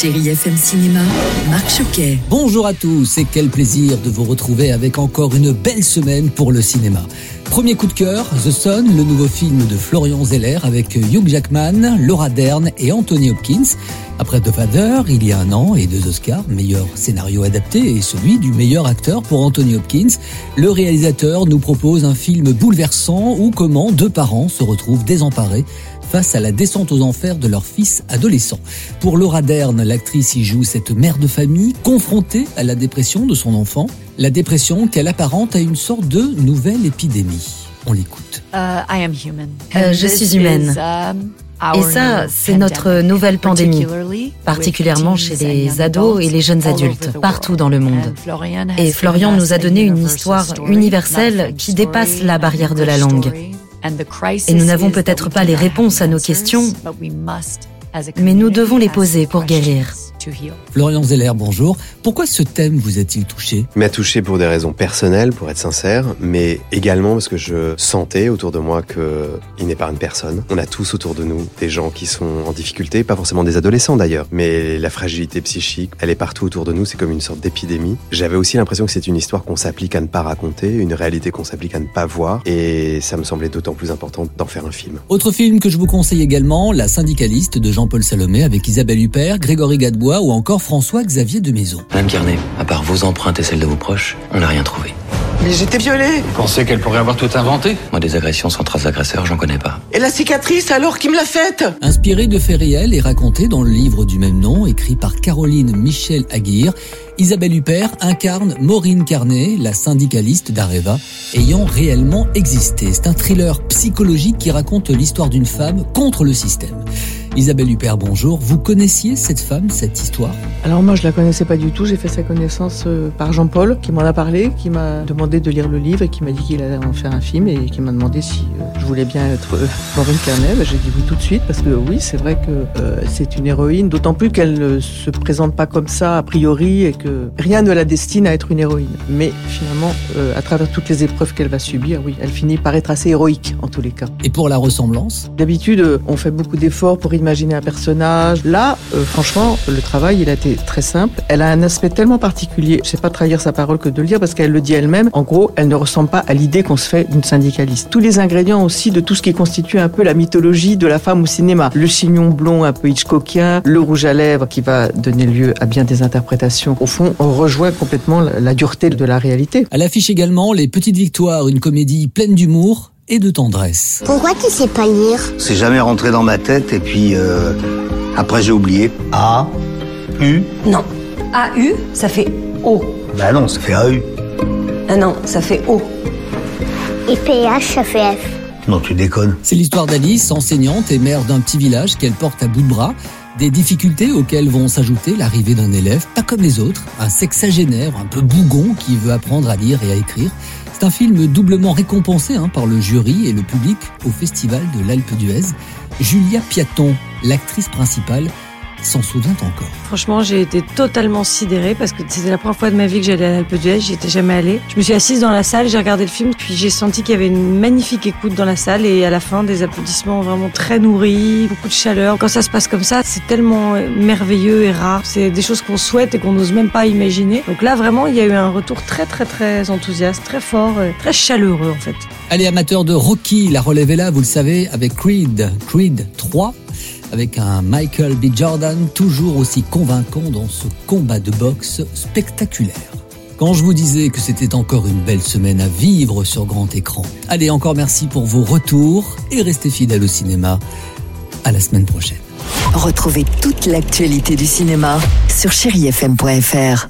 Chérie FM Cinéma, Marc Choquet. Bonjour à tous et quel plaisir de vous retrouver avec encore une belle semaine pour le cinéma. Premier coup de cœur, The Sun, le nouveau film de Florian Zeller avec Hugh Jackman, Laura Dern et Anthony Hopkins. Après The Father, il y a un an et deux Oscars, meilleur scénario adapté et celui du meilleur acteur pour Anthony Hopkins, le réalisateur nous propose un film bouleversant où comment deux parents se retrouvent désemparés face à la descente aux enfers de leur fils adolescent. Pour Laura Dern, l'actrice y joue cette mère de famille confrontée à la dépression de son enfant, la dépression qu'elle apparente à une sorte de nouvelle épidémie. On l'écoute. Euh, je suis humaine. Et ça, c'est notre nouvelle pandémie, particulièrement chez les ados et les jeunes adultes, partout dans le monde. Et Florian nous a donné une histoire universelle qui dépasse la barrière de la langue. Et nous n'avons peut-être pas les réponses à nos questions, mais nous devons les poser pour guérir. Florian Zeller, bonjour. Pourquoi ce thème vous a-t-il touché? M'a touché pour des raisons personnelles, pour être sincère, mais également parce que je sentais autour de moi que il n'épargne personne. On a tous autour de nous des gens qui sont en difficulté, pas forcément des adolescents d'ailleurs, mais la fragilité psychique, elle est partout autour de nous, c'est comme une sorte d'épidémie. J'avais aussi l'impression que c'est une histoire qu'on s'applique à ne pas raconter, une réalité qu'on s'applique à ne pas voir, et ça me semblait d'autant plus important d'en faire un film. Autre film que je vous conseille également, La syndicaliste de Jean-Paul Salomé avec Isabelle Huppert, Grégory Gadebois ou encore François-Xavier de Maison. Madame Carnet, à part vos empreintes et celles de vos proches, on n'a rien trouvé. Mais j'étais violée Vous pensez qu'elle pourrait avoir tout inventé? Moi, des agressions sans trace agresseur, j'en connais pas. Et la cicatrice alors qui me l'a faite? Inspiré de faits réels et raconté dans le livre du même nom, écrit par Caroline Michel Aguirre, Isabelle Huppert incarne Maureen Carnet, la syndicaliste d'Areva, ayant réellement existé. C'est un thriller psychologique qui raconte l'histoire d'une femme contre le système. Isabelle Huppert, bonjour. Vous connaissiez cette femme, cette histoire? Alors moi je la connaissais pas du tout, j'ai fait sa connaissance euh, par Jean-Paul qui m'en a parlé, qui m'a demandé de lire le livre et qui m'a dit qu'il allait en faire un film et qui m'a demandé si euh, je voulais bien être euh, Maureen Carnet. J'ai dit oui tout de suite parce que oui c'est vrai que euh, c'est une héroïne, d'autant plus qu'elle ne se présente pas comme ça a priori et que rien ne la destine à être une héroïne. Mais finalement euh, à travers toutes les épreuves qu'elle va subir, oui elle finit par être assez héroïque en tous les cas. Et pour la ressemblance? D'habitude, euh, on fait beaucoup d'efforts pour imaginer un personnage. Là, euh, franchement, le travail, il a été très simple. Elle a un aspect tellement particulier. Je sais pas trahir sa parole que de le dire parce qu'elle le dit elle-même. En gros, elle ne ressemble pas à l'idée qu'on se fait d'une syndicaliste. Tous les ingrédients aussi de tout ce qui constitue un peu la mythologie de la femme au cinéma. Le chignon blond un peu Hitchcockien, le rouge à lèvres qui va donner lieu à bien des interprétations. Au fond, on rejoint complètement la, dureté de la réalité. À l'affiche également Les Petites Victoires, une comédie pleine d'humour et de tendresse. Pourquoi tu sais pas lire C'est jamais rentré dans ma tête et puis euh, après j'ai oublié. A, U? Non. A-U, ça fait O. Bah non, ça fait AU. Ah non, ça fait O. Et PH, ça fait F. Non, tu déconnes. C'est l'histoire d'Alice, enseignante et mère d'un petit village qu'elle porte à bout de bras. Des difficultés auxquelles vont s'ajouter l'arrivée d'un élève, pas comme les autres, un sexagénaire, un peu bougon qui veut apprendre à lire et à écrire. C'est un film doublement récompensé hein, par le jury et le public au Festival de l'Alpe d'Huez. Julia Piaton, l'actrice principale, s'en souvient encore. Franchement, j'ai été totalement sidérée parce que c'était la première fois de ma vie que j'allais à l'Alpe d'Huez, j'y étais jamais allée. Je me suis assise dans la salle, j'ai regardé le film, puis j'ai senti qu'il y avait une magnifique écoute dans la salle et à la fin des applaudissements vraiment très nourris, beaucoup de chaleur. Quand ça se passe comme ça, c'est tellement merveilleux et rare. C'est des choses qu'on souhaite et qu'on n'ose même pas imaginer. Donc là, vraiment, il y a eu un retour très très très enthousiaste, très fort, très chaleureux en fait. Allez, amateurs de Rocky, la relève est là, vous le savez, avec Creed, Creed 3 avec un Michael B. Jordan toujours aussi convaincant dans ce combat de boxe spectaculaire. Quand je vous disais que c'était encore une belle semaine à vivre sur grand écran. Allez, encore merci pour vos retours et restez fidèles au cinéma. À la semaine prochaine. Retrouvez toute l'actualité du cinéma sur chérifm.fr.